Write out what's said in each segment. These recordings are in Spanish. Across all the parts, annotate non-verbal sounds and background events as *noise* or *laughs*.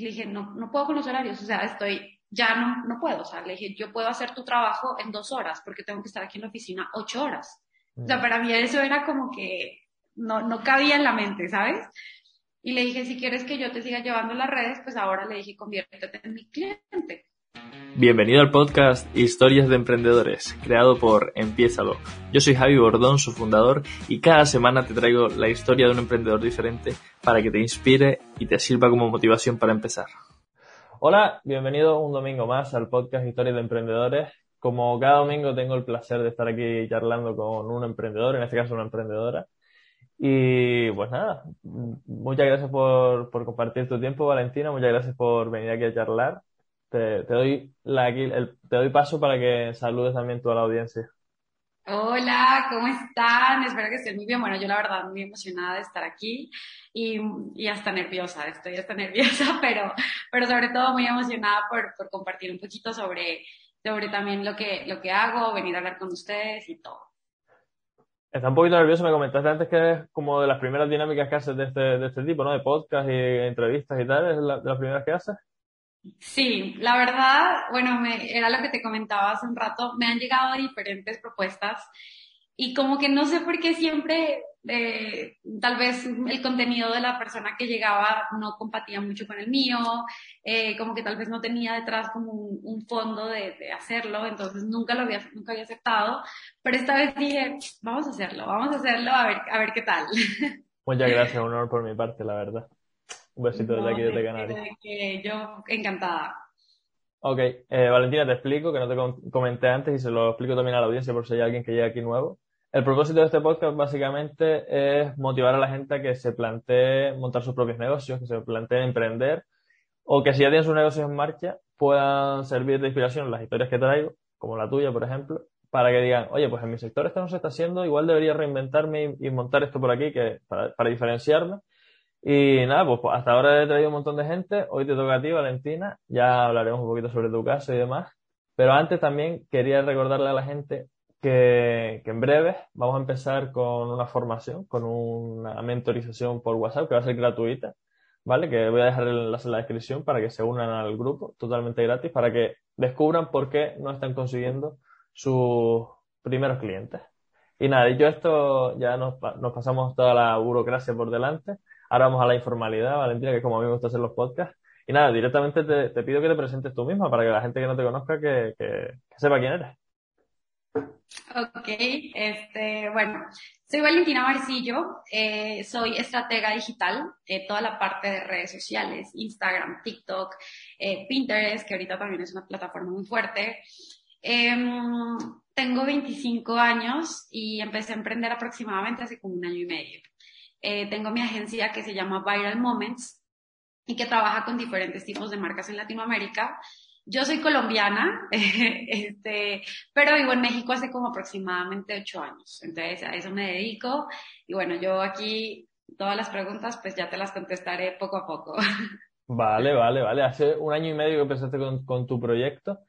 Y le dije, no, no puedo con los horarios, o sea, estoy, ya no, no puedo, o sea, le dije, yo puedo hacer tu trabajo en dos horas, porque tengo que estar aquí en la oficina ocho horas. O sea, mm. para mí eso era como que no, no cabía en la mente, ¿sabes? Y le dije, si quieres que yo te siga llevando las redes, pues ahora le dije, conviértete en mi cliente. Bienvenido al podcast Historias de Emprendedores, creado por Empiézalo. Yo soy Javi Bordón, su fundador, y cada semana te traigo la historia de un emprendedor diferente para que te inspire y te sirva como motivación para empezar. Hola, bienvenido un domingo más al podcast Historias de Emprendedores. Como cada domingo tengo el placer de estar aquí charlando con un emprendedor, en este caso una emprendedora. Y pues nada, muchas gracias por, por compartir tu tiempo, Valentina. Muchas gracias por venir aquí a charlar te, doy la, te doy paso para que saludes también toda la audiencia. Hola, ¿cómo están? Espero que estén muy bien. Bueno, yo la verdad muy emocionada de estar aquí y, y hasta nerviosa, estoy hasta *laughs* nerviosa, pero, pero sobre todo muy emocionada por, por compartir un poquito sobre, sobre también lo que, lo que hago, venir a hablar con ustedes y todo. Está un poquito nervioso, me comentaste antes que es como de las primeras dinámicas que haces de este, de este tipo, ¿no? De podcast y entrevistas y tal, ¿es de las primeras que haces? Sí, la verdad, bueno, me, era lo que te comentaba hace un rato, me han llegado diferentes propuestas y como que no sé por qué siempre eh, tal vez el contenido de la persona que llegaba no compatía mucho con el mío, eh, como que tal vez no tenía detrás como un, fondo de, hacerlo, entonces nunca lo había, nunca había aceptado, pero esta vez dije, vamos a hacerlo, vamos a hacerlo, a ver, a ver qué tal. *laughs* Muchas gracias, honor por mi parte, la verdad. Un besito desde aquí desde Canarias. Que yo encantada. Ok, eh, Valentina, te explico, que no te comenté antes y se lo explico también a la audiencia por si hay alguien que llega aquí nuevo. El propósito de este podcast básicamente es motivar a la gente a que se plantee montar sus propios negocios, que se plantee emprender o que si ya tienen sus negocios en marcha puedan servir de inspiración las historias que traigo, como la tuya, por ejemplo, para que digan, oye, pues en mi sector esto no se está haciendo, igual debería reinventarme y, montar esto por aquí que para, para diferenciarme y nada, pues, pues hasta ahora he traído un montón de gente. Hoy te toca a ti, Valentina. Ya hablaremos un poquito sobre tu caso y demás. Pero antes también quería recordarle a la gente que, que en breve vamos a empezar con una formación, con una mentorización por WhatsApp que va a ser gratuita. ¿Vale? Que voy a dejar el enlace en la descripción para que se unan al grupo totalmente gratis, para que descubran por qué no están consiguiendo sus primeros clientes. Y nada, dicho esto, ya nos, nos pasamos toda la burocracia por delante. Ahora vamos a la informalidad, Valentina, que como a mí me gusta hacer los podcasts. Y nada, directamente te, pido que te presentes tú misma para que la gente que no te conozca que, sepa quién eres. Ok, este, bueno, soy Valentina Marcillo, eh, soy estratega digital, eh, toda la parte de redes sociales, Instagram, TikTok, eh, Pinterest, que ahorita también es una plataforma muy fuerte. Em, tengo 25 años y empecé a emprender aproximadamente hace como un año y medio. Eh, tengo mi agencia que se llama Viral Moments y que trabaja con diferentes tipos de marcas en Latinoamérica. Yo soy colombiana, *laughs* este, pero vivo en México hace como aproximadamente ocho años. Entonces a eso me dedico. Y bueno, yo aquí todas las preguntas pues ya te las contestaré poco a poco. *laughs* Vale, vale, vale. Hace un año y medio que empezaste con, con tu proyecto.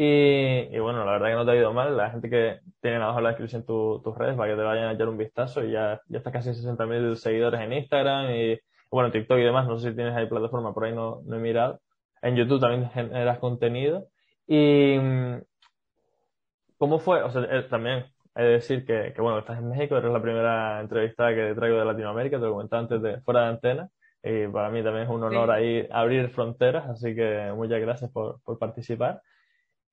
Y, bueno, la verdad que no te ha ido mal. La gente que tiene abajo en la descripción tus redes para que te vayan a echar un vistazo y ya, ya estás casi 60.000 seguidores en Instagram y bueno, TikTok y demás. No sé si tienes ahí plataforma, por ahí no, no he mirado. En YouTube también generas contenido. Y ¿cómo fue? O sea, eh, también he de decir que, que, bueno, estás en México, eres la primera entrevistada que te traigo de Latinoamérica, te lo comentaba antes de fuera de antena. Y para mí también es un honor ahí abrir fronteras, así que muchas gracias por, por participar.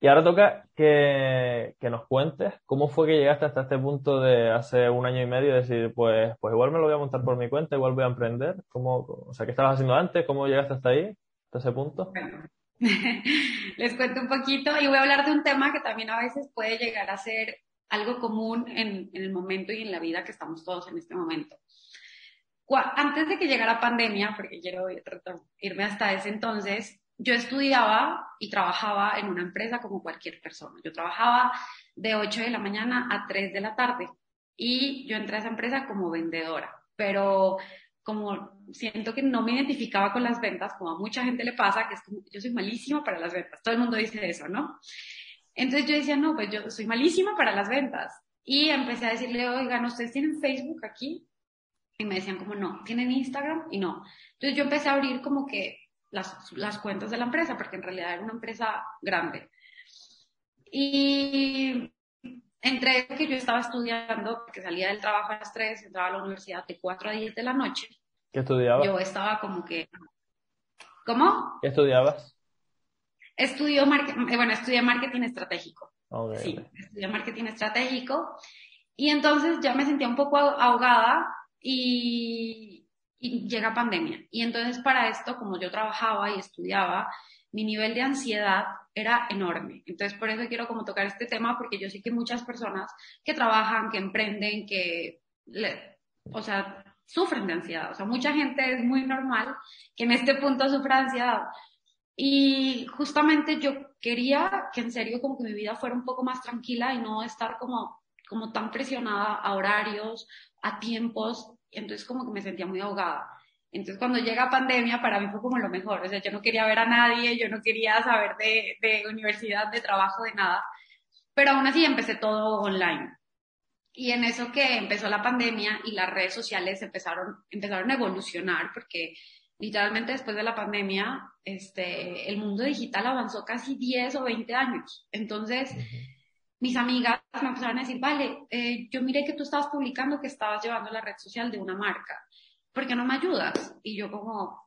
Y ahora toca que, que, nos cuentes cómo fue que llegaste hasta este punto de hace un año y medio de decir, pues, pues igual me lo voy a montar por mi cuenta, igual voy a emprender. ¿Cómo, o sea, ¿qué estabas haciendo antes? ¿Cómo llegaste hasta ahí, hasta ese punto? *laughs* les cuento un poquito y voy a hablar de un tema que también a veces puede llegar a ser algo común en, en el momento y en la vida que estamos todos en este momento. Antes de que llegara pandemia, porque quiero irme hasta ese entonces, yo estudiaba y trabajaba en una empresa como cualquier persona. Yo trabajaba de 8 de la mañana a 3 de la tarde y yo entré a esa empresa como vendedora, pero como siento que no me identificaba con las ventas, como a mucha gente le pasa, que es como, yo soy malísima para las ventas, todo el mundo dice eso, ¿no? Entonces yo decía, no, pues yo soy malísima para las ventas. Y empecé a decirle, oigan, ¿ustedes tienen Facebook aquí? Y me decían como, no, ¿tienen Instagram? Y no. Entonces yo empecé a abrir como que las, las cuentas de la empresa, porque en realidad era una empresa grande. Y entre que yo estaba estudiando, porque salía del trabajo a las 3, entraba a la universidad de 4 a 10 de la noche. ¿Qué estudiabas? Yo estaba como que... ¿Cómo? ¿Qué estudiabas? Estudio eh, bueno, estudié marketing estratégico. Okay. Sí, estudié marketing estratégico. Y entonces ya me sentía un poco ahogada y, y llega pandemia. Y entonces para esto, como yo trabajaba y estudiaba, mi nivel de ansiedad era enorme. Entonces, por eso quiero como tocar este tema, porque yo sé que muchas personas que trabajan, que emprenden, que, o sea, sufren de ansiedad. O sea, mucha gente es muy normal que en este punto sufra ansiedad. Y justamente yo quería que en serio como que mi vida fuera un poco más tranquila y no estar como, como tan presionada a horarios, a tiempos. Entonces como que me sentía muy ahogada. Entonces, cuando llega pandemia, para mí fue como lo mejor. O sea, yo no quería ver a nadie, yo no quería saber de, de universidad, de trabajo, de nada. Pero aún así empecé todo online. Y en eso que empezó la pandemia y las redes sociales empezaron, empezaron a evolucionar, porque literalmente después de la pandemia, este, el mundo digital avanzó casi 10 o 20 años. Entonces, mis amigas me empezaron a decir, vale, eh, yo miré que tú estabas publicando que estabas llevando la red social de una marca. ¿por qué no me ayudas? Y yo como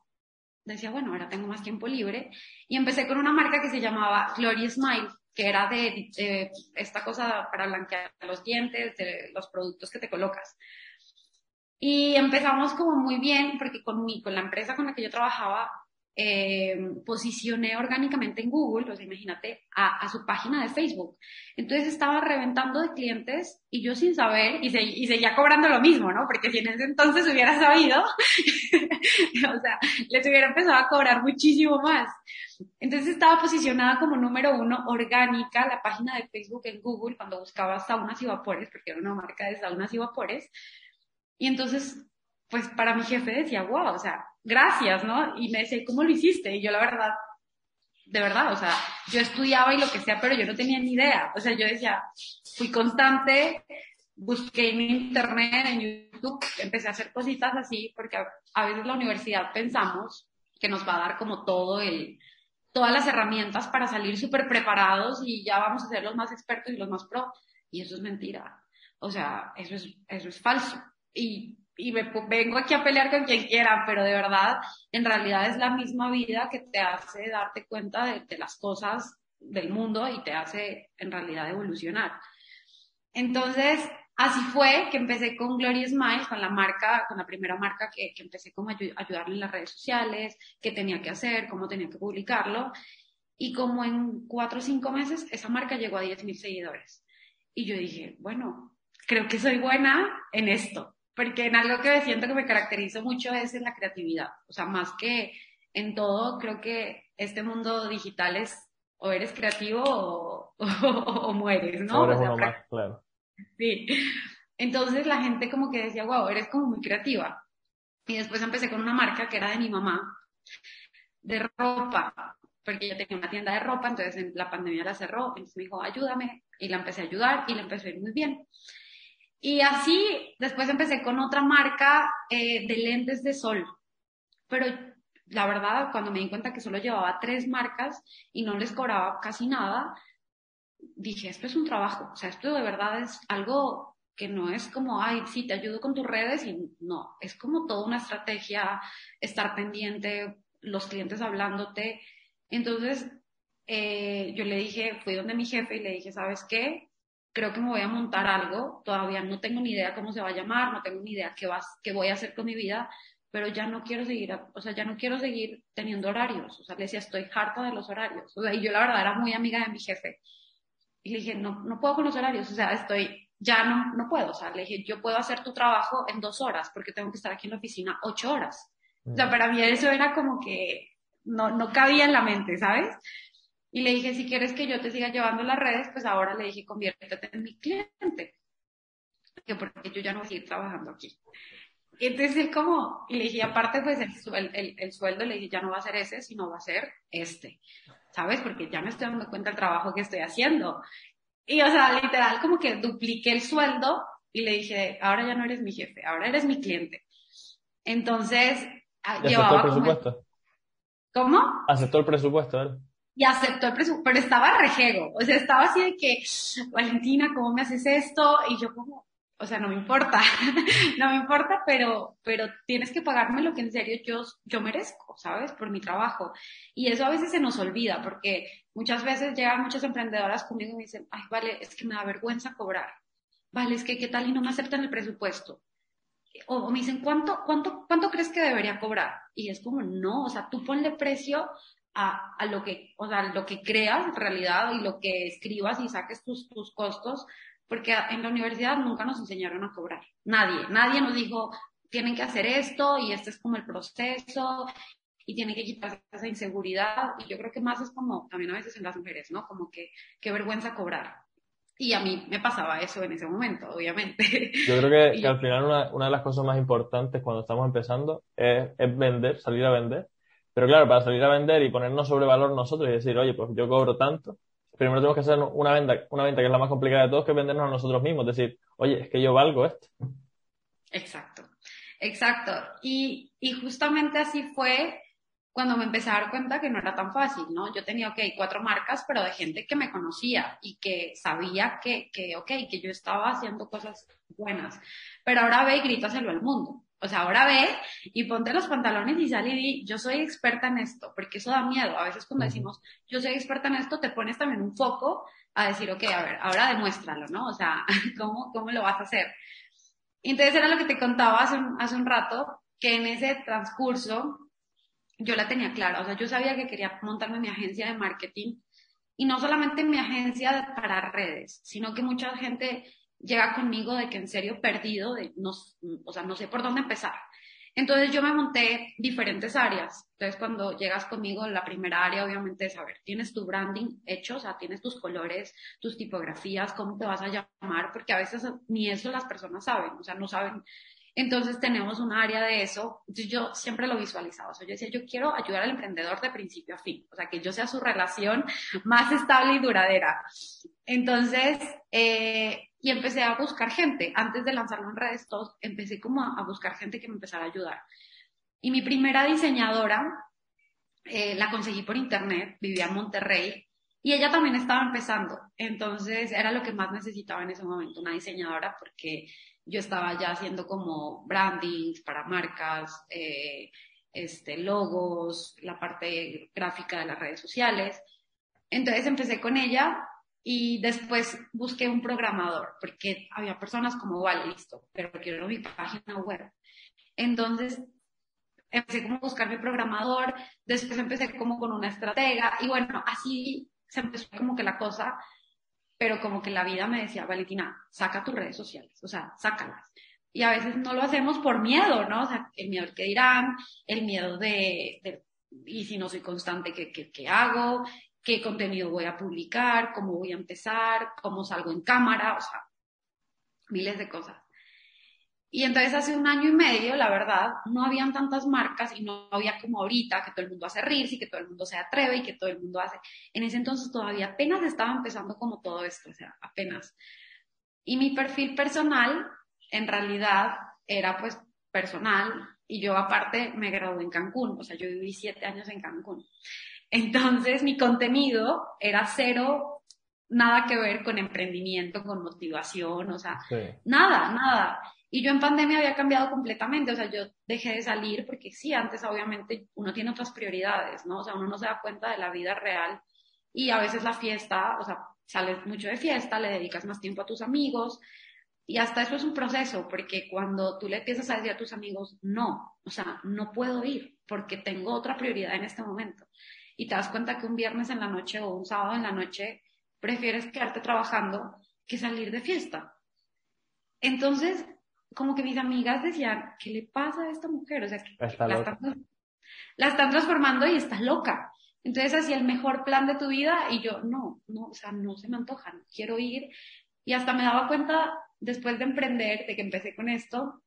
decía, bueno, ahora tengo más tiempo libre. Y empecé con una marca que se llamaba Glory Smile, que era de, esta cosa para blanquear los dientes, de los productos que te colocas. Y empezamos como muy bien, porque con, mi, con la empresa con la que yo trabajaba, eh, posicioné orgánicamente en Google, o sea, imagínate, a, a, su página de Facebook. Entonces estaba reventando de clientes y yo sin saber, y, se, y seguía cobrando lo mismo, ¿no? Porque si en ese entonces hubiera sabido, *laughs* o sea, les hubiera empezado a cobrar muchísimo más. Entonces estaba posicionada como número uno orgánica la página de Facebook en Google cuando buscaba saunas y vapores, porque era una marca de saunas y vapores. Y entonces pues para mi jefe decía, wow, o sea, gracias, ¿no? Y me decía, ¿cómo lo hiciste? Y yo la verdad, de verdad, o sea, yo estudiaba y lo que sea, pero yo no tenía ni idea. O sea, yo decía, fui constante, busqué en internet, en YouTube, empecé a hacer cositas así, porque a, veces la universidad pensamos que nos va a dar como todo el, todas las herramientas para salir súper preparados y ya vamos a ser los más expertos y los más pro. Y eso es mentira. O sea, eso es, eso es falso. Y y me vengo aquí a pelear con quien quiera, pero de verdad, en realidad es la misma vida que te hace darte cuenta de, las cosas del mundo y te hace en realidad evolucionar. Entonces, así fue que empecé con Glory Smile, con la marca, con la primera marca que, empecé como ayudarle en las redes sociales, qué tenía que hacer, cómo tenía que publicarlo. Y como en cuatro o cinco meses, esa marca llegó a 10.000 seguidores. Y yo dije, bueno, creo que soy buena en esto porque en algo que siento que me caracteriza mucho es en la creatividad. O sea, más que en todo, creo que este mundo digital es o eres creativo o, *laughs* o, mueres, ¿no? O uno más, claro. Sí. Entonces la gente como que decía, wow, eres como muy creativa. Y después empecé con una marca que era de mi mamá, de ropa, porque ella tenía una tienda de ropa, entonces en la pandemia la cerró, entonces me dijo, ayúdame, y la empecé a ayudar y la empecé a ir muy bien. Y así, después empecé con otra marca eh, de lentes de sol. Pero la verdad, cuando me di cuenta que solo llevaba tres marcas y no les cobraba casi nada, dije, esto es un trabajo. O sea, esto de verdad es algo que no es como, ay, sí, te ayudo con tus redes y no, es como toda una estrategia, estar pendiente, los clientes hablándote. Entonces, eh, yo le dije, fui donde mi jefe y le dije, ¿sabes qué? Creo que me voy a montar algo, todavía no tengo ni idea cómo se va a llamar, no tengo ni idea qué, vas, qué voy a hacer con mi vida, pero ya no quiero seguir, o sea, ya no quiero seguir teniendo horarios, o sea, le decía, estoy harta de los horarios, o sea, y yo la verdad era muy amiga de mi jefe, y le dije, no, no puedo con los horarios, o sea, estoy, ya no, no puedo, o sea, le dije, yo puedo hacer tu trabajo en dos horas, porque tengo que estar aquí en la oficina ocho horas, o sea, mm. para mí eso era como que no, no cabía en la mente, ¿sabes? Y le dije, si quieres que yo te siga llevando las redes, pues ahora le dije, conviértete en mi cliente. Que porque yo ya no voy a seguir trabajando aquí. Y entonces él como, y le dije, aparte pues el, el, el, sueldo, le dije, ya no va a ser ese, sino va a ser este. ¿Sabes? Porque ya me estoy dando cuenta del trabajo que estoy haciendo. Y o sea, literal como que dupliqué el sueldo y le dije, ahora ya no eres mi jefe, ahora eres mi cliente. Entonces, ah, llevaba... Como ¿Cómo? Aceptó el presupuesto, ¿eh? Y aceptó el presupuesto, pero estaba rejego, o sea, estaba así de que, Valentina, ¿cómo me haces esto? Y yo como, o sea, no me importa, *laughs* no me importa, pero, pero tienes que pagarme lo que en serio yo, yo merezco, ¿sabes? Por mi trabajo. Y eso a veces se nos olvida, porque muchas veces llegan muchas emprendedoras conmigo y me dicen, ay, vale, es que me da vergüenza cobrar. Vale, es que qué tal y no me aceptan el presupuesto. O, me dicen, ¿cuánto, cuánto, ¿cuánto crees que debería cobrar? Y es como, no, o sea, tú ponle precio a, a, lo que, o sea, lo que creas en realidad y lo que escribas y saques tus, tus costos, porque en la universidad nunca nos enseñaron a cobrar. Nadie, nadie nos dijo, tienen que hacer esto y este es como el proceso y tienen que quitar esa inseguridad. Y yo creo que más es como, también a veces en las mujeres, ¿no? Como que qué vergüenza cobrar. Y a mí me pasaba eso en ese momento, obviamente. *laughs* Yo creo *laughs* que, al final una, una, de las cosas más importantes cuando estamos empezando es, es vender, salir a vender. Pero claro, para salir a vender y ponernos sobre valor nosotros y decir, oye, pues yo cobro tanto, primero tenemos que hacer una venta, una venta que es la más complicada de todos, que es vendernos a nosotros mismos, decir, oye, es que yo valgo esto. Exacto, exacto. Y, y justamente así fue cuando me empecé a dar cuenta que no era tan fácil, ¿no? Yo tenía, ok, cuatro marcas, pero de gente que me conocía y que sabía que, que ok, que yo estaba haciendo cosas buenas. Pero ahora ve y grítaselo al mundo. O sea, ahora ve y ponte los pantalones y sale y di, yo soy experta en esto, porque eso da miedo. A veces cuando decimos, yo soy experta en esto, te pones también un foco a decir, ok, a ver, ahora demuéstralo, ¿no? O sea, *laughs* ¿cómo, cómo lo vas a hacer? entonces era lo que te contaba hace un, hace un rato, que en ese transcurso yo la tenía clara. O sea, yo sabía que quería montarme mi agencia de marketing y no solamente mi agencia para redes, sino que mucha gente llega conmigo de que en serio perdido, de no, o sea, no sé por dónde empezar. Entonces yo me monté diferentes áreas. Entonces cuando llegas conmigo, la primera área obviamente es, a ver, tienes tu branding hecho, o sea, tienes tus colores, tus tipografías, cómo te vas a llamar, porque a veces ni eso las personas saben, o sea, no saben entonces tenemos un área de eso. Yo siempre lo visualizaba. O sea, yo decía, yo quiero ayudar al emprendedor de principio a fin. O sea, que yo sea su relación más estable y duradera. Entonces, eh, y empecé a buscar gente. Antes de lanzarlo en redes, todos, empecé como a, buscar gente que me empezara a ayudar. Y mi primera diseñadora eh, la conseguí por internet, vivía en Monterrey, y ella también estaba empezando. Entonces, era lo que más necesitaba en ese momento, una diseñadora, porque yo estaba ya haciendo como brandings para marcas, eh, este, logos, la parte gráfica de las redes sociales. Entonces empecé con ella y después busqué un programador, porque había personas como, vale, listo, pero quiero mi página web. Entonces empecé como a buscar mi programador, después empecé como con una estratega y bueno, así se empezó como que la cosa pero como que la vida me decía, Valentina, saca tus redes sociales, o sea, sácalas. Y a veces no lo hacemos por miedo, ¿no? O sea, el miedo del que dirán, el miedo de, de y si no soy constante, ¿qué, qué, qué hago? ¿Qué contenido voy a publicar? ¿Cómo voy a empezar? ¿Cómo salgo en cámara? O sea, miles de cosas. Y entonces hace un año y medio, la verdad, no habían tantas marcas y no había como ahorita que todo el mundo hace reels y que todo el mundo se atreve y que todo el mundo hace. En ese entonces todavía apenas estaba empezando como todo esto, o sea, apenas. Y mi perfil personal, en realidad, era pues personal y yo aparte me gradué en Cancún, o sea, yo viví siete años en Cancún. Entonces mi contenido era cero, nada que ver con emprendimiento, con motivación, o sea, nada, nada. Y yo en pandemia había cambiado completamente, o sea, yo dejé de salir porque sí, antes obviamente uno tiene otras prioridades, ¿no? O sea, uno no se da cuenta de la vida real y a veces la fiesta, o sea, sales mucho de fiesta, le dedicas más tiempo a tus amigos y hasta eso es un proceso, porque cuando tú le empiezas a decir a tus amigos, no, o sea, no puedo ir porque tengo otra prioridad en este momento y te das cuenta que un viernes en la noche o un sábado en la noche prefieres quedarte trabajando que salir de fiesta. Entonces, como que mis amigas decían, ¿qué le pasa a esta mujer? O sea, que la están, la están, transformando y está loca. Entonces hacía el mejor plan de tu vida y yo, no, no, o sea, no se me antoja, no quiero ir. Y hasta me daba cuenta, después de emprender, de que empecé con esto,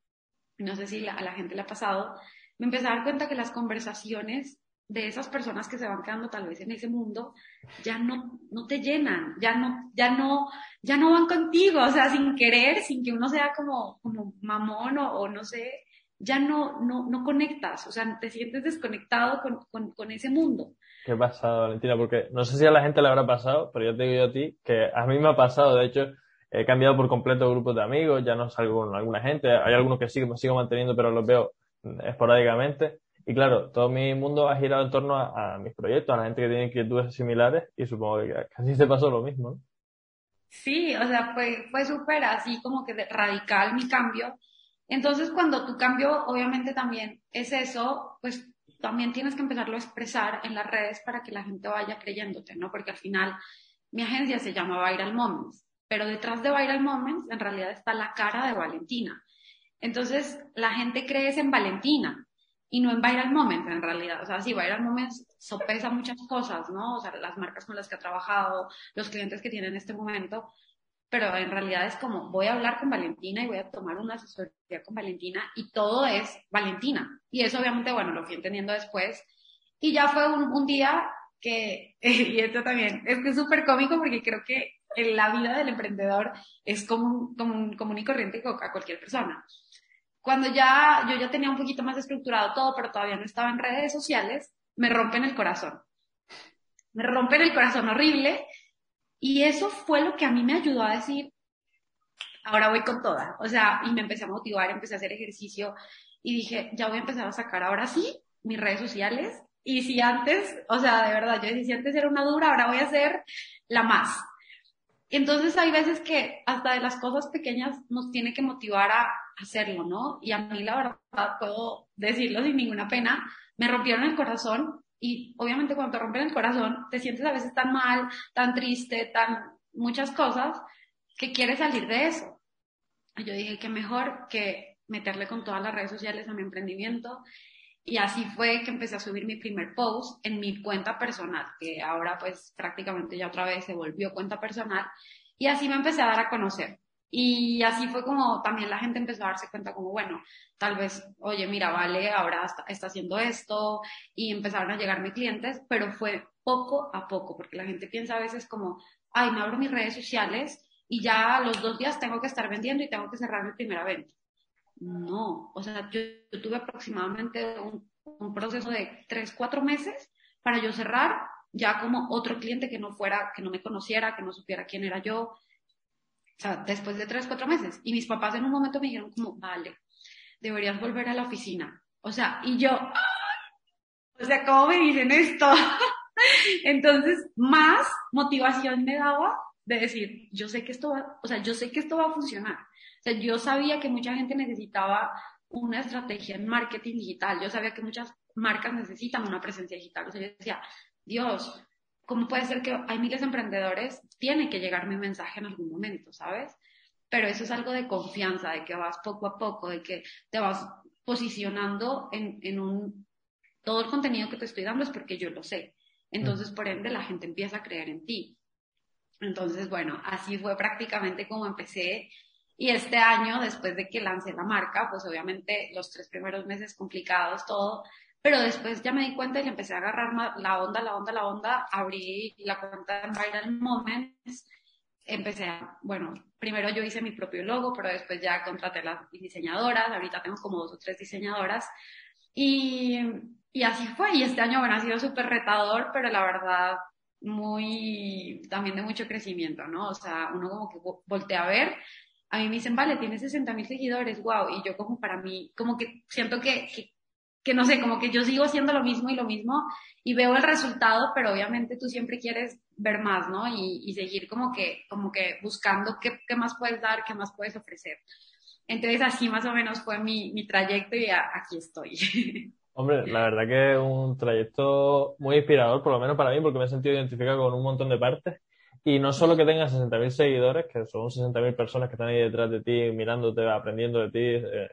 no sé si a la gente le ha pasado, me empecé a dar cuenta que las conversaciones de esas personas que se van quedando tal vez en ese mundo ya no, no te llenan, ya no, ya no, ya no van contigo, o sea, sin querer, sin que uno sea como, como mamón o, no sé, ya no, no, no conectas, o sea, te sientes desconectado con, con, con ese mundo. ¿Qué pasado, Valentina? Porque no sé si a la gente le habrá pasado, pero yo te digo yo a ti que a mí me ha pasado, de hecho, he cambiado por completo grupos de amigos, ya no salgo con alguna gente, hay algunos que sí me sigo manteniendo, pero los veo esporádicamente. Y claro, todo mi mundo ha girado en torno a, mis proyectos, a la gente que tiene inquietudes similares y supongo que casi te pasó lo mismo. Sí, o sea, fue, fue súper así como que radical mi cambio. Entonces, cuando tu cambio obviamente también es eso, pues también tienes que empezarlo a expresar en las redes para que la gente vaya creyéndote, ¿no? Porque al final mi agencia se llama Viral Moments, pero detrás de Viral Moments en realidad está la cara de Valentina. Entonces, la gente cree en Valentina, y no en Viral Moments en realidad. O sea, sí, Viral Moments sopesa muchas cosas, ¿no? O sea, las marcas con las que ha trabajado, los clientes que tiene en este momento, pero en realidad es como voy a hablar con Valentina y voy a tomar una asesoría con Valentina y todo es Valentina. Y eso obviamente, bueno, lo fui entendiendo después. Y ya fue un, un día que, *laughs* y esto también, es que es súper cómico porque creo que en la vida del emprendedor es como, como, común y corriente a cualquier persona. Cuando ya yo ya tenía un poquito más estructurado todo, pero todavía no estaba en redes sociales, me rompen el corazón. Me rompen el corazón horrible y eso fue lo que a mí me ayudó a decir, ahora voy con toda. O sea, y me empecé a motivar, empecé a hacer ejercicio y dije, ya voy a empezar a sacar ahora sí mis redes sociales. Y si antes, o sea, de verdad, yo decía, si antes era una dura, ahora voy a ser la más. Entonces hay veces que hasta de las cosas pequeñas nos tiene que motivar a hacerlo, ¿no? Y a mí la verdad puedo decirlo sin ninguna pena, me rompieron el corazón y obviamente cuando te rompen el corazón te sientes a veces tan mal, tan triste, tan muchas cosas que quieres salir de eso. Y yo dije que mejor que meterle con todas las redes sociales a mi emprendimiento y así fue que empecé a subir mi primer post en mi cuenta personal, que ahora pues prácticamente ya otra vez se volvió cuenta personal. Y así me empecé a dar a conocer. Y así fue como también la gente empezó a darse cuenta como, bueno, tal vez, oye, mira, vale, ahora está, haciendo esto y empezaron a llegarme clientes, pero fue poco a poco, porque la gente piensa a veces como, ay, me abro mis redes sociales y ya los dos días tengo que estar vendiendo y tengo que cerrar mi primera venta. No, o sea, yo, tuve aproximadamente un, proceso de tres, cuatro meses para yo cerrar ya como otro cliente que no fuera, que no me conociera, que no supiera quién era yo. O sea, después de tres, cuatro meses. Y mis papás en un momento me dijeron como, vale, deberías volver a la oficina. O sea, y yo, o sea, ¿cómo me dicen esto? *laughs* Entonces, más motivación me daba de decir, yo sé que esto va, o sea, yo sé que esto va a funcionar. O sea, yo sabía que mucha gente necesitaba una estrategia en marketing digital. Yo sabía que muchas marcas necesitan una presencia digital. O sea, yo decía, Dios, ¿cómo puede ser que hay miles de emprendedores? Tiene que llegar mi mensaje en algún momento, ¿sabes? Pero eso es algo de confianza, de que vas poco a poco, de que te vas posicionando en, en un... Todo el contenido que te estoy dando es porque yo lo sé. Entonces, por ende, la gente empieza a creer en ti. Entonces, bueno, así fue prácticamente como empecé y este año, después de que lancé la marca, pues obviamente los tres primeros meses complicados, todo, pero después ya me di cuenta y empecé a agarrar la onda, la onda, la onda, abrí la cuenta en Viral Moments, empecé a, bueno, primero yo hice mi propio logo, pero después ya contraté las diseñadoras, ahorita tengo como dos o tres diseñadoras, y, y así fue, y este año, bueno, ha sido súper retador, pero la verdad, muy, también de mucho crecimiento, ¿no? O sea, uno como que voltea a ver a mí me dicen, vale, tienes 60 mil seguidores, wow, y yo como para mí, como que siento que, que, no sé, como que yo sigo haciendo lo mismo y lo mismo y veo el resultado, pero obviamente tú siempre quieres ver más, ¿no? Y, y seguir como que, como que buscando qué, qué, más puedes dar, qué más puedes ofrecer. Entonces así más o menos fue mi, mi trayecto y aquí estoy. *laughs* Hombre, la verdad que es un trayecto muy inspirador, por lo menos para mí, porque me he sentido identificado con un montón de partes y no solo que tengas 60.000 seguidores, que son 60.000 personas que están ahí detrás de ti, mirándote, aprendiendo de ti, eh,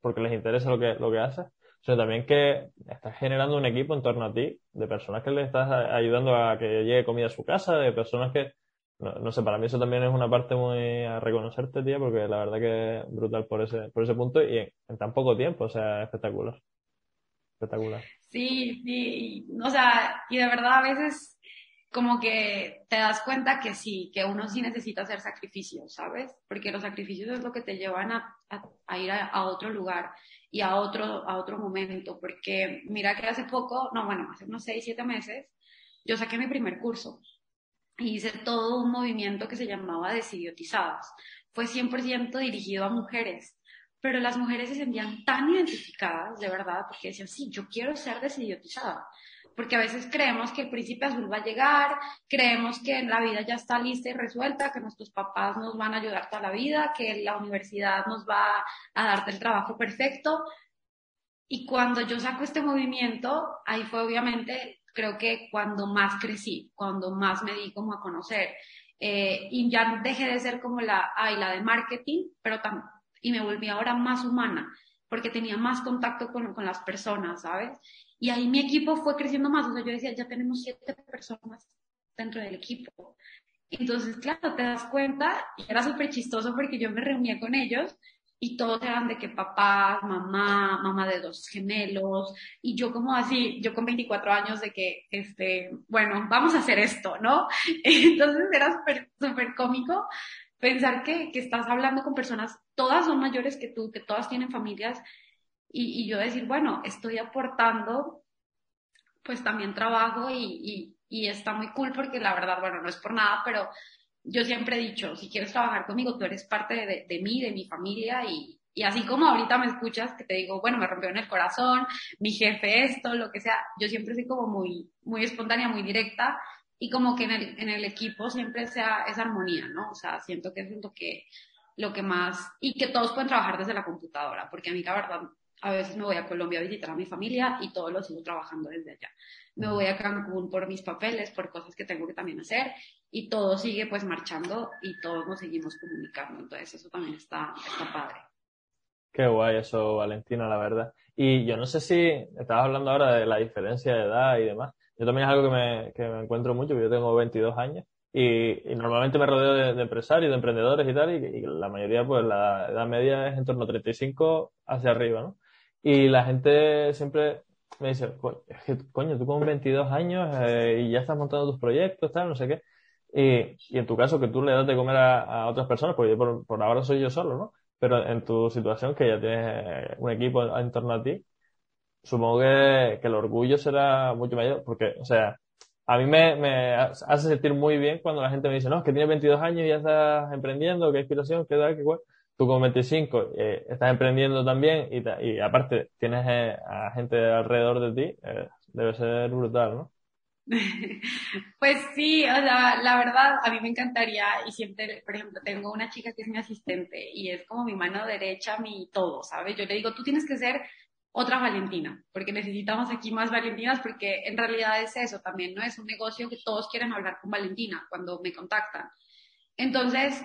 porque les interesa lo que, lo que haces, sino también que estás generando un equipo en torno a ti, de personas que le estás ayudando a que llegue comida a su casa, de personas que, no, sé, para mí eso también es una parte muy a reconocerte, tía, porque la verdad que es brutal por ese, por ese punto y en, tan poco tiempo, o sea, espectacular. Espectacular. Sí, sí, o sea, y de verdad a veces como que te das cuenta que sí, que uno sí necesita hacer sacrificios, ¿sabes? Porque los sacrificios es lo que te llevan a, ir a, otro lugar. y a otro, a otro momento, porque mira que hace poco, no, bueno, hace unos seis, siete meses, yo saqué mi primer curso y hice todo un movimiento que se llamaba Desidiotizadas. Fue 100% dirigido a mujeres, pero las mujeres se sentían tan identificadas, de verdad, porque decían, sí, yo quiero ser desidiotizada porque a veces creemos que el príncipe azul va a llegar, creemos que la vida ya está lista y resuelta, que nuestros papás nos van a ayudar toda la vida, que la universidad nos va a darte el trabajo perfecto. Y cuando yo saco este movimiento, ahí fue obviamente, creo que cuando más crecí, cuando más me di como a conocer. Eh, y ya dejé de ser como la, ay, la de marketing, pero y me volví ahora más humana, porque tenía más contacto con, con las personas, ¿sabes? Y ahí mi equipo fue creciendo más. O sea, yo decía, ya tenemos siete personas dentro del equipo. Entonces, claro, te das cuenta, y era súper chistoso porque yo me reunía con ellos y todos eran de que papá, mamá, mamá de dos gemelos, y yo como así, yo con 24 años de que, este, bueno, vamos a hacer esto, ¿no? *laughs* Entonces era súper, súper cómico pensar que, que estás hablando con personas, todas son mayores que tú, que todas tienen familias, y, yo decir, bueno, estoy aportando, pues también trabajo y, y, está muy cool porque la verdad, bueno, no es por nada, pero yo siempre he dicho, si quieres trabajar conmigo, tú eres parte de, de mí, de mi familia y, y así como ahorita me escuchas que te digo, bueno, me rompió en el corazón, mi jefe esto, lo que sea, yo siempre soy como muy, muy espontánea, muy directa y como que en el, en el equipo siempre sea esa armonía, ¿no? O sea, siento que es lo que, lo que más, y que todos pueden trabajar desde la computadora, porque a mí la verdad a veces me voy a Colombia a visitar a mi familia y todo lo sigo trabajando desde allá. Me voy a Cancún por mis papeles, por cosas que tengo que también hacer y todo sigue pues marchando y todos nos seguimos comunicando. Entonces eso también está, está padre. Qué guay eso, Valentina, la verdad. Y yo no sé si estabas hablando ahora de la diferencia de edad y demás. Yo también es algo que me, que me encuentro mucho, yo tengo 22 años y, y normalmente me rodeo de, de, empresarios, de emprendedores y tal, y, y, la mayoría, pues la edad media es en torno a 35 hacia arriba, ¿no? Y la gente siempre me dice, coño, tú con 22 años eh, y ya estás montando tus proyectos, tal, no sé qué. Y, y en tu caso, que tú le das de comer a, a otras personas, porque yo por, por, ahora soy yo solo, ¿no? Pero en tu situación, que ya tienes un equipo en torno a ti, supongo que, que el orgullo será mucho mayor, porque, o sea, a mí me, me, hace sentir muy bien cuando la gente me dice, no, es que tienes 22 años y ya estás emprendiendo, qué inspiración, qué tal, qué cual tú con 25 eh, estás emprendiendo también y, y aparte tienes eh, a gente alrededor de ti, eh, debe ser brutal, ¿no? *laughs* Pues sí, o sea, la verdad, a mí me encantaría y siempre, por ejemplo, tengo una chica que es mi asistente y es como mi mano derecha, mi todo, ¿sabes? Yo le digo, tú tienes que ser otra Valentina, porque necesitamos aquí más Valentinas, porque en realidad es eso también, ¿no? Es un negocio que todos quieren hablar con Valentina cuando me contactan. Entonces,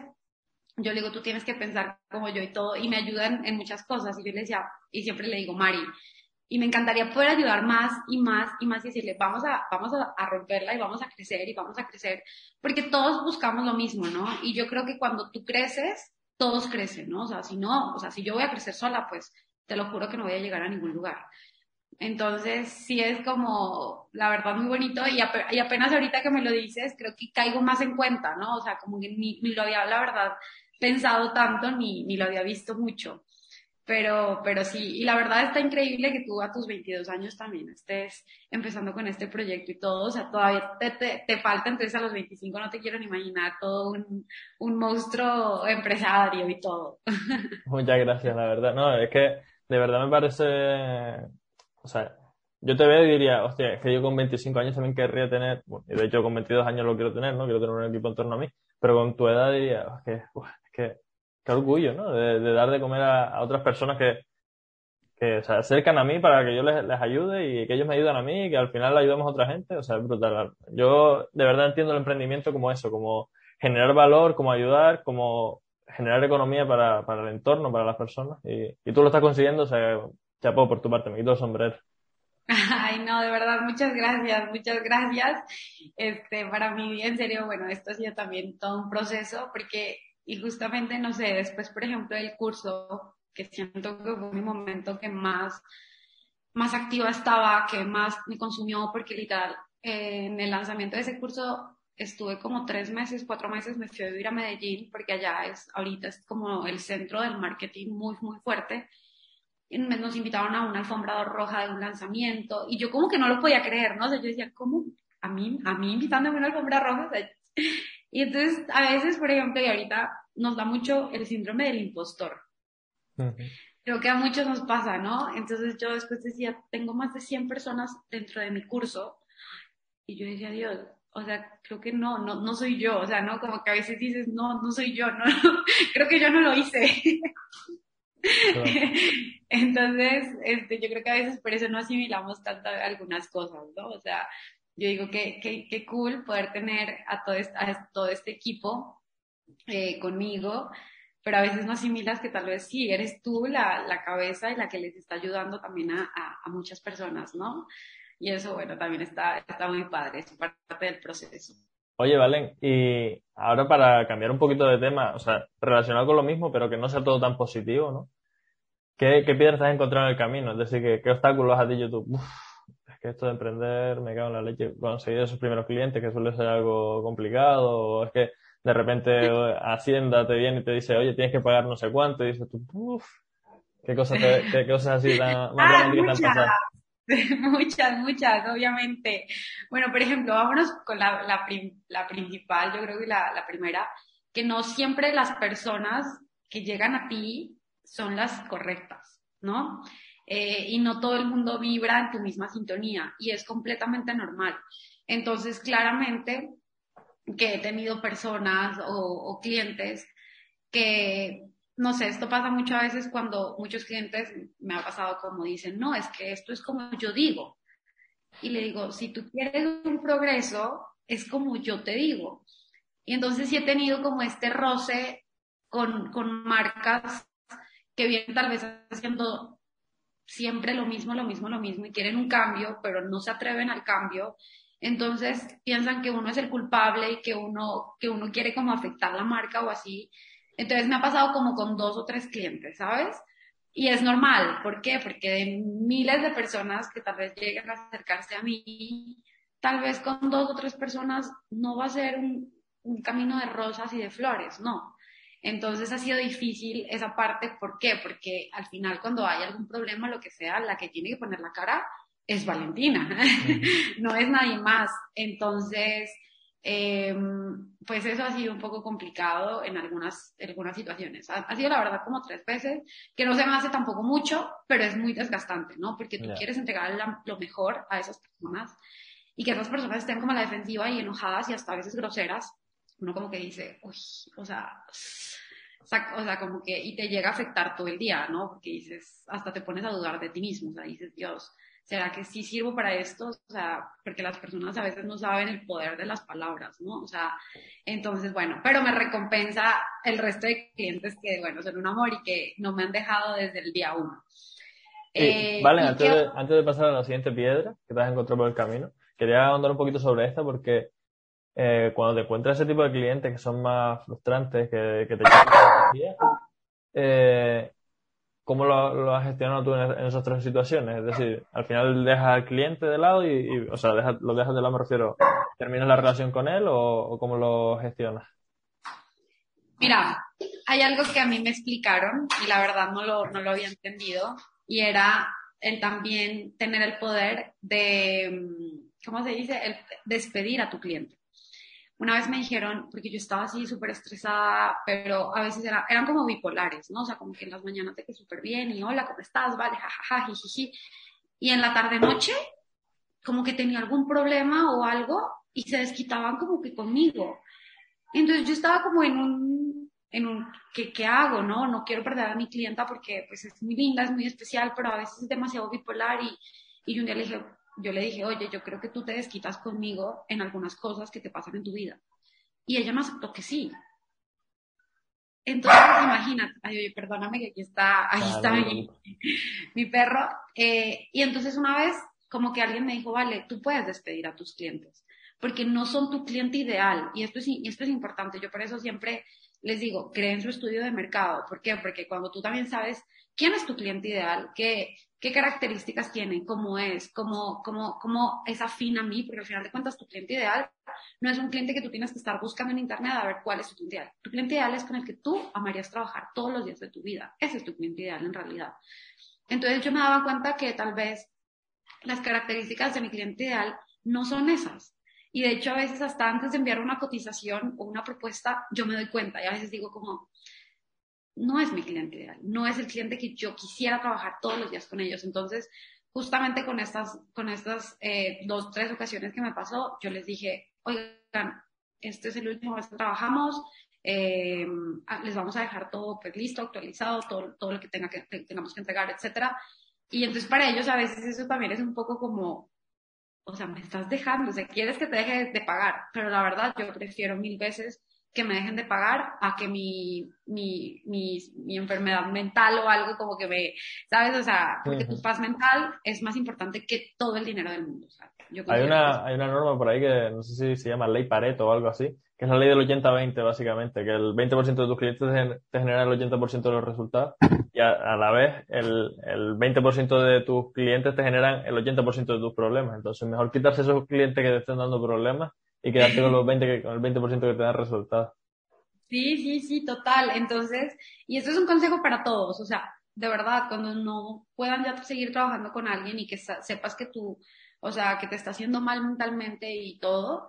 yo le digo, tú tienes que pensar como yo y todo, y me ayudan en muchas cosas. Y yo le decía, y siempre le digo, Mari, y me encantaría poder ayudar más y más y más y decirle, vamos a, vamos a, romperla y vamos a crecer y vamos a crecer, porque todos buscamos lo mismo, ¿no? Y yo creo que cuando tú creces, todos crecen, ¿no? O sea, si no, o sea, si yo voy a crecer sola, pues te lo juro que no voy a llegar a ningún lugar. Entonces, sí es como, la verdad, muy bonito y, y, apenas ahorita que me lo dices, creo que caigo más en cuenta, ¿no? O sea, como que ni, ni lo había, la verdad, pensado tanto ni, ni lo había visto mucho. Pero, pero sí, y la verdad está increíble que tú a tus 22 años también estés empezando con este proyecto y todo, o sea, todavía te, te, te falta, entonces a los 25 no te quiero ni imaginar todo un, un monstruo empresario y todo. *laughs* Muchas gracias, la verdad. No, es que de verdad me parece, o sea, yo te veo y diría, hostia, es que yo con 25 años también querría tener, bueno, de hecho con 22 años lo quiero tener, ¿no? Quiero tener un equipo en torno a mí, pero con tu edad diría, es que, que, qué orgullo, ¿no? De, de dar de comer a, a, otras personas que, que se acercan a mí para que yo les, les, ayude y que ellos me ayuden a mí y que al final ayudemos a otra gente. O sea, es brutal. Yo de verdad entiendo el emprendimiento como eso, como generar valor, como ayudar, como generar economía para, para el entorno, para las personas. Y, y tú lo estás consiguiendo, o sea, chapo por tu parte, me quito el sombrero. *laughs* Ay, no, de verdad, muchas gracias, muchas gracias. Este, para mí, en serio, bueno, esto ha sido también todo un proceso, porque, y justamente, no sé, después, por ejemplo, del curso, que siento que fue mi momento que más, más activa estaba, que más me consumió, porque literal, eh, en el lanzamiento de ese curso estuve como tres meses, cuatro meses, me fui a vivir a Medellín, porque allá es, ahorita es como el centro del marketing muy, muy fuerte nos invitaron a una alfombra roja de un lanzamiento y yo como que no lo podía creer, ¿no? O sea, yo decía, ¿cómo? A mí, a mí invitándome a una alfombra roja. Y entonces, a veces, por ejemplo, y ahorita nos da mucho el síndrome del impostor. Creo que a muchos nos pasa, ¿no? Entonces yo después decía, tengo más de 100 personas dentro de mi curso y yo decía, Dios, o sea, creo que no, no, no soy yo, o sea, ¿no? Como que a veces dices, no, no soy yo, no, *laughs* creo que yo no lo hice. *laughs* Entonces, este, yo creo que a veces por eso no asimilamos tanto algunas cosas, ¿no? O sea, yo digo que, que, cool poder tener a todo este, todo este equipo eh, conmigo, pero a veces no asimilas que tal vez sí, eres tú la, la cabeza y la que les está ayudando también a, a, muchas personas, ¿no? Y eso, bueno, también está, está muy padre, es parte del proceso. Oye, Valen, y ahora para cambiar un poquito de tema, o sea, relacionado con lo mismo, pero que no sea todo tan positivo, ¿no? ¿Qué, qué piedras has encontrado en el camino? Es decir, ¿qué, qué obstáculos has dicho tú? es que esto de emprender, me cago en la leche, conseguir esos primeros clientes, que suele ser algo complicado, o es que de repente Hacienda te viene y te dice, oye, tienes que pagar no sé cuánto, y dices tú, uff, ¿qué cosas, qué cosas así tan, *laughs* más ah, muchas? *laughs* Muchas, muchas, obviamente. Bueno, por ejemplo, vámonos con la, la, la principal, yo creo que la, la primera, que no siempre las personas que llegan a ti son las correctas, ¿no? Eh, y no todo el mundo vibra en tu misma sintonía y es completamente normal. Entonces, claramente, que he tenido personas o, clientes que, no sé, esto pasa muchas veces cuando muchos clientes me ha pasado como dicen, no, es que esto es como yo digo. Y le digo, si tú quieres un progreso, es como yo te digo. Y entonces sí he tenido como este roce con, con marcas que vienen tal vez haciendo siempre lo mismo, lo mismo, lo mismo y quieren un cambio, pero no se atreven al cambio entonces piensan que uno es el culpable y que uno, que uno quiere como afectar la marca o así. Entonces me ha pasado como con dos o tres clientes, ¿sabes? Y es normal. ¿Por qué? Porque de miles de personas que tal vez lleguen a acercarse a mí, tal vez con dos o tres personas no va a ser un, un camino de rosas y de flores, no. Entonces ha sido difícil esa parte. ¿Por qué? Porque al final cuando hay algún problema, lo que sea, la que tiene que poner la cara es Valentina, *laughs* no es nadie más. Entonces, em, pues eso ha sido un poco complicado en algunas, algunas situaciones. Ha, sido la verdad como tres veces, que no se me hace tampoco mucho, pero es muy desgastante, ¿no? Porque tú quieres entregar lo mejor a esas personas y que esas personas estén como a la defensiva y enojadas y hasta a veces groseras. Uno como que dice, uy, o sea, o sea, como que, y te llega a afectar todo el día, ¿no? Porque dices, hasta te pones a dudar de ti mismo, o sea, dices, Dios, ¿será que sí sirvo para esto? O sea, porque las personas a veces no saben el poder de las palabras, ¿no? O sea, entonces, bueno, pero me recompensa el resto de clientes que, bueno, son un amor y que no me han dejado desde el día uno. Eh, vale, antes, de, antes de pasar a la siguiente piedra que te has encontrado por el camino, quería ahondar un poquito sobre esta porque eh, cuando te encuentras ese tipo de clientes que son más frustrantes, que, te eh, ¿Cómo lo, has gestionado tú en, esas tres situaciones? Es decir, al final dejas al cliente de lado y, o sea, lo dejas de lado, me refiero, ¿terminas la relación con él o, cómo lo gestionas? Mira, hay algo que a mí me explicaron y la verdad no lo, no lo había entendido y era el también tener el poder de, ¿cómo se dice? El despedir a tu cliente. Una vez me dijeron, porque yo estaba así súper estresada, pero a veces eran como bipolares, ¿no? O sea, como que en las mañanas te que súper bien y hola, ¿cómo estás? Vale, jajaja, jiji. Y en la tarde-noche, como que tenía algún problema o algo y se desquitaban como que conmigo. Entonces yo estaba como en un, en un, ¿qué, ¿qué, hago? No, no quiero perder a mi clienta porque pues es muy linda, es muy especial, pero a veces es demasiado bipolar y, y un día le dije, yo le dije, oye, yo creo que tú te desquitas conmigo en algunas cosas que te pasan en tu vida. Y ella me aceptó que sí. Entonces, imagínate, ay, oye, perdóname que aquí está, ahí está mi, perro. Eh, y entonces una vez, como que alguien me dijo, vale, tú puedes despedir a tus clientes, porque no son tu cliente ideal. Y esto es, y esto es importante. Yo por eso siempre les digo, creen su estudio de mercado. ¿Por qué? Porque cuando tú también sabes quién es tu cliente ideal, qué, qué características tiene, cómo es, cómo, cómo, cómo es afín a mí, porque al final de cuentas tu cliente ideal no es un cliente que tú tienes que estar buscando en internet a ver cuál es tu cliente ideal. Tu cliente ideal es con el que tú amarías trabajar todos los días de tu vida. Ese es tu cliente ideal en realidad. Entonces yo me daba cuenta que tal vez las características de mi cliente ideal no son esas. Y de hecho a veces hasta antes de enviar una cotización o una propuesta, yo me doy cuenta y a veces digo como, no es mi cliente ideal, no es el cliente que yo quisiera trabajar todos los días con ellos. Entonces, justamente con estas, con estas eh, dos, tres ocasiones que me pasó, yo les dije, oigan, este es el último vez que trabajamos, eh, les vamos a dejar todo pues, listo, actualizado, todo, todo lo que, tenga que tengamos que entregar, etcétera. Y entonces para ellos a veces eso también es un poco como, o sea, me estás dejando, o sea, quieres que te deje de pagar, pero la verdad yo prefiero mil veces que me dejen de pagar a que mi, mi, mi, mi enfermedad mental o algo como que me, ¿sabes? O sea, porque tu paz mental es más importante que todo el dinero del mundo. hay, una, hay una norma por ahí que no sé si se llama ley Pareto o algo así, que es la ley del 80-20 básicamente, que el 20% de tus clientes te generan el 80% de los resultados y a, la vez el, el 20% de tus clientes te generan el 80% de tus problemas. Entonces mejor quitarse esos clientes que te estén dando problemas y quedarte con, los 20 que, con el 20% que te dan resultados. Sí, sí, sí, total. Entonces, y esto es un consejo para todos, o sea, de verdad, cuando no puedan ya seguir trabajando con alguien y que sepas que tú, o sea, que te está haciendo mal mentalmente y todo,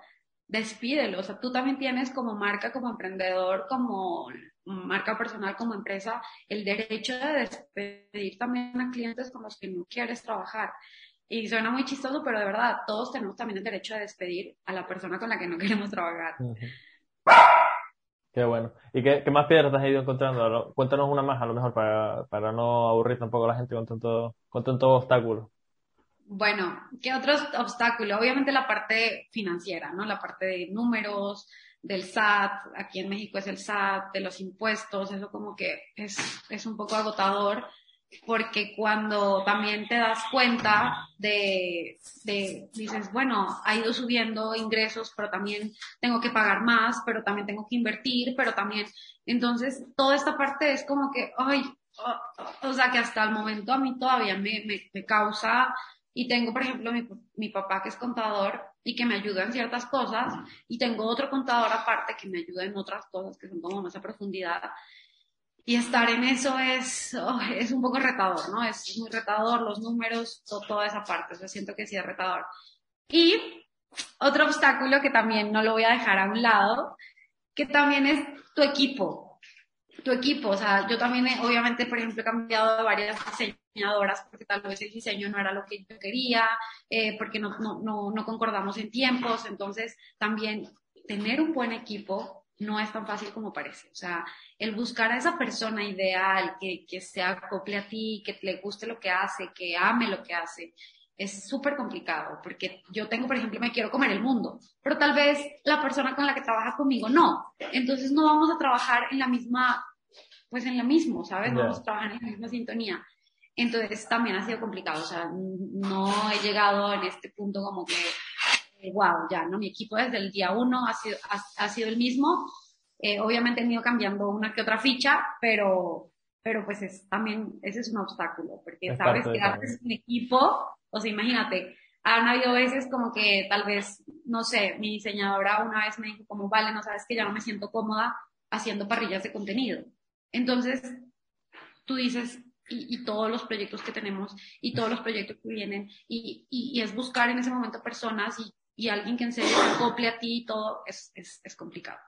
despídelo. O sea, tú también tienes como marca, como emprendedor, como marca personal, como empresa, el derecho de despedir también a clientes con los que no quieres trabajar. Y suena muy chistoso, pero de verdad, todos tenemos también el derecho de despedir a la persona con la que no queremos trabajar. Qué bueno. ¿Y qué, qué, más piedras has ido encontrando? Cuéntanos una más, a lo mejor, para, para no aburrir tampoco a la gente con tanto, con tanto obstáculo. Bueno, ¿qué otros obstáculos? Obviamente la parte financiera, ¿no? La parte de números, del SAT, aquí en México es el SAT, de los impuestos, eso como que es, es un poco agotador porque cuando también te das cuenta de, de, dices, bueno, ha ido subiendo ingresos, pero también tengo que pagar más, pero también tengo que invertir, pero también, entonces, toda esta parte es como que, ay, o, sea, que hasta el momento a mí todavía me, me, me causa, y tengo, por ejemplo, mi, mi papá que es contador y que me ayuda en ciertas cosas, y tengo otro contador aparte que me ayuda en otras cosas que son como más a profundidad, y estar en eso es, oh, es un poco retador, ¿no? Es muy retador, los números, toda esa parte, yo siento que sí es retador. Y otro obstáculo que también no lo voy a dejar a un lado, que también es tu equipo, tu equipo, o sea, yo también obviamente, por ejemplo, he cambiado de varias diseñadoras porque tal vez el diseño no era lo que yo quería, eh, porque no, no, no, no concordamos en tiempos, entonces también tener un buen equipo no es tan fácil como parece. O sea, el buscar a esa persona ideal que, que se acople a ti, que le guste lo que hace, que ame lo que hace, es súper complicado, porque yo tengo, por ejemplo, me quiero comer el mundo, pero tal vez la persona con la que trabaja conmigo no. Entonces no vamos a trabajar en la misma, pues en la misma, ¿sabes? No vamos a trabajar en la misma sintonía. Entonces también ha sido complicado, o sea, no he llegado en este punto como que wow, ya, ¿no? Mi equipo desde el día uno ha sido, ha, sido el mismo. Eh, obviamente han ido cambiando una que otra ficha, pero, pero pues es también, ese es un obstáculo, porque sabes que haces un equipo, o sea, imagínate, han habido veces como que tal vez, no sé, mi diseñadora una vez me dijo como, vale, no sabes que ya no me siento cómoda haciendo parrillas de contenido. Entonces, tú dices, y, y, todos los proyectos que tenemos y todos los proyectos que vienen y, y, y, es buscar en ese momento personas y y alguien que en serio se acople a ti y todo es, es, es complicado.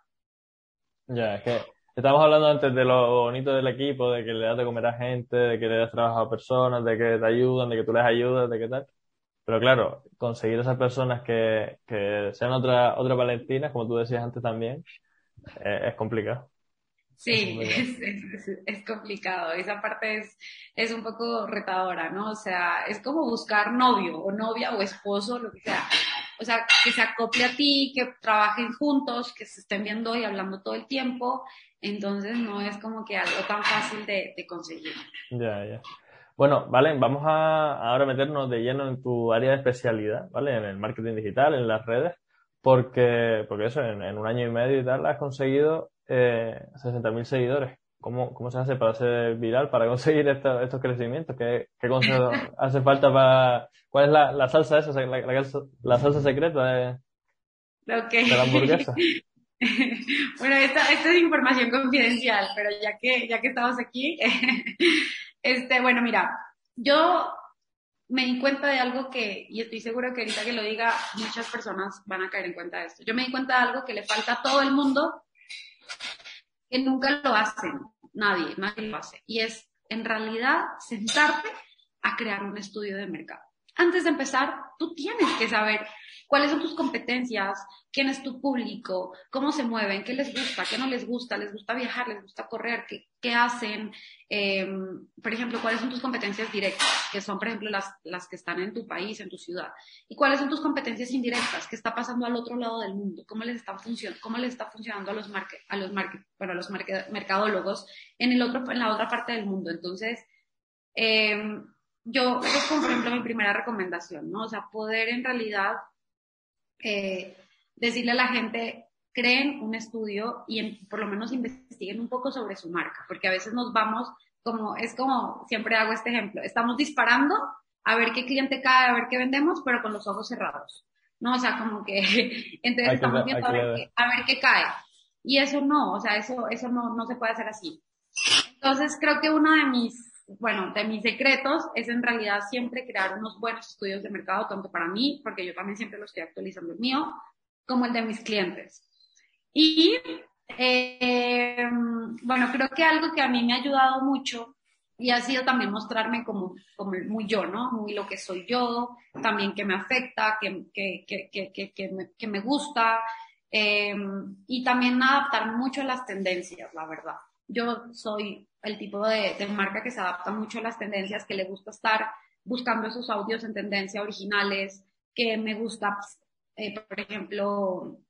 Ya, es que estamos hablando antes de lo bonito del equipo, de que le das de comer a gente, de que le das trabajo a personas, de que te ayudan, de que tú les ayudas, de qué tal. Pero claro, conseguir esas personas que, que sean otra, otra Valentina, como tú decías antes también, eh, es complicado. Sí, es, es, es, complicado. Esa parte es, es un poco retadora, ¿no? O sea, es como buscar novio o novia o esposo, lo que sea o sea, que se acople a ti, que trabajen juntos, que se estén viendo y hablando todo el tiempo, entonces no es como que algo tan fácil de, conseguir. Ya, ya. Bueno, vale, vamos a ahora meternos de lleno en tu área de especialidad, ¿vale? En el marketing digital, en las redes, porque, porque eso, en, un año y medio y tal, has conseguido eh, 60.000 seguidores. ¿Cómo, ¿Cómo se hace para ser viral, para conseguir estos crecimientos? ¿Qué, qué consejos *laughs* hace falta para... ¿Cuál es la, la salsa esa, la, la, salsa secreta de, okay. de la hamburguesa? *laughs* bueno, esta, esta es información confidencial, pero ya que, ya que estamos aquí, *laughs* este, bueno, mira, yo me di cuenta de algo que, y estoy seguro que ahorita que lo diga, muchas personas van a caer en cuenta de esto. Yo me di cuenta de algo que le falta a todo el mundo, que nunca lo hacen, nadie, nadie lo hace. Y es, en realidad, sentarte a crear un estudio de mercado. Antes de empezar, tú tienes que saber cuáles son tus competencias, quién es tu público, cómo se mueven, qué les gusta, qué no les gusta, les gusta viajar, les gusta correr, qué, hacen, em, por ejemplo, cuáles son tus competencias directas, que son, por ejemplo, las, las que están en tu país, en tu ciudad, y cuáles son tus competencias indirectas, qué está pasando al otro lado del mundo, cómo les está, cómo les está funcionando a los, a los, bueno, a los mercadólogos en, el otro, en la otra parte del mundo. Entonces, em, yo, es por ejemplo mi primera recomendación, ¿no? O sea, poder en realidad eh, decirle a la gente, creen un estudio y por lo menos investiguen un poco sobre su marca, porque a veces nos vamos como, es como, siempre hago este ejemplo, estamos disparando a ver qué cliente cae, a ver qué vendemos, pero con los ojos cerrados, ¿no? O sea, como que, *laughs* entonces estamos viendo a ver, qué, a ver, qué, cae. Y eso no, o sea, eso, eso no, no se puede hacer así. Entonces creo que uno de mis bueno, de mis secretos es en realidad siempre crear unos buenos estudios de mercado, tanto para mí, porque yo también siempre lo estoy actualizando el mío, como el de mis clientes. Y, eh, bueno, creo que algo que a mí me ha ayudado mucho y ha sido también mostrarme como, como muy yo, ¿no? Muy lo que soy yo, también que me afecta, que, que, que, que me, me gusta, eh, y también adaptar mucho a las tendencias, la verdad. Yo soy el tipo de, marca que se adapta mucho a las tendencias, que le gusta estar buscando esos audios en tendencia originales, que me gusta, eh, por ejemplo,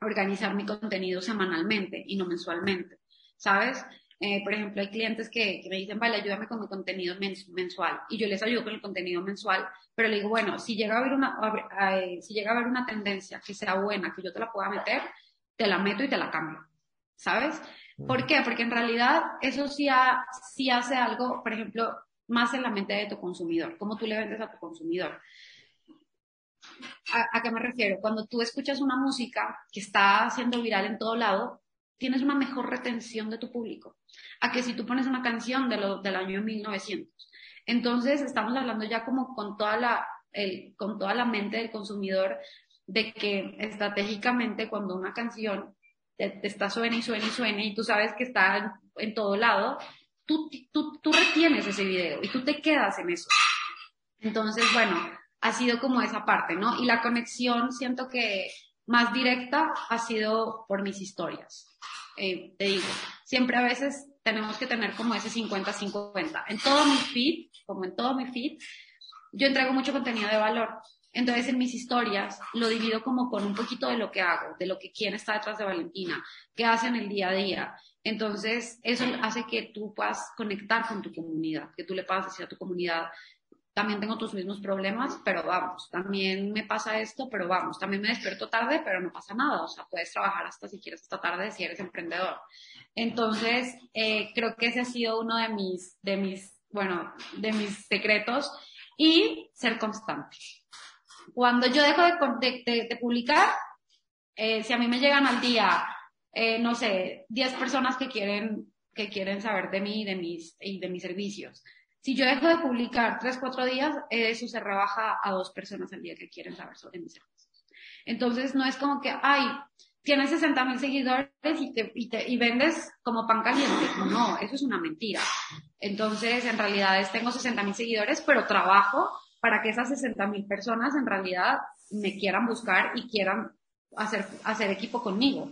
organizar mi contenido semanalmente y no mensualmente, ¿sabes? Eh, por ejemplo, hay clientes que, me dicen, vale, ayúdame con mi contenido mensual. Y yo les ayudo con el contenido mensual, pero le digo, bueno, si llega a haber una, eh, si llega a haber una tendencia que sea buena, que yo te la pueda meter, te la meto y te la cambio, ¿sabes? ¿Por qué? Porque en realidad eso sí, hace algo, por ejemplo, más en la mente de tu consumidor, cómo tú le vendes a tu consumidor. ¿A, qué me refiero? Cuando tú escuchas una música que está siendo viral en todo lado, tienes una mejor retención de tu público. A que si tú pones una canción de lo, del año 1900. Entonces, estamos hablando ya como con toda la, con toda la mente del consumidor de que estratégicamente cuando una canción te, está suena y suena y suena y tú sabes que está en, todo lado, tú, tú, tú retienes ese video y tú te quedas en eso. Entonces, bueno, ha sido como esa parte, ¿no? Y la conexión siento que más directa ha sido por mis historias. Eh, te digo, siempre a veces tenemos que tener como ese 50-50. En todo mi feed, como en todo mi feed, yo entrego mucho contenido de valor. Entonces, en mis historias lo divido como con un poquito de lo que hago, de lo que quién está detrás de Valentina, qué hace en el día a día. Entonces, eso hace que tú puedas conectar con tu comunidad, que tú le puedas decir a tu comunidad, también tengo tus mismos problemas, pero vamos, también me pasa esto, pero vamos, también me despierto tarde, pero no pasa nada, o sea, puedes trabajar hasta si quieres esta tarde si eres emprendedor. Entonces, eh, creo que ese ha sido uno de mis, de mis, bueno, de mis secretos y ser constante. Cuando yo dejo de, publicar, eh, si a mí me llegan al día, eh, no sé, 10 personas que quieren, que quieren saber de mí y de mis, y de mis servicios. Si yo dejo de publicar 3, 4 días, eso se rebaja a dos personas al día que quieren saber sobre mis servicios. Entonces, no es como que, ay, tienes 60 mil seguidores y, te, y, te, y vendes como pan caliente. No, eso es una mentira. Entonces, en realidad tengo 60 mil seguidores, pero trabajo para que esas 60 mil personas en realidad me quieran buscar y quieran hacer, hacer equipo conmigo.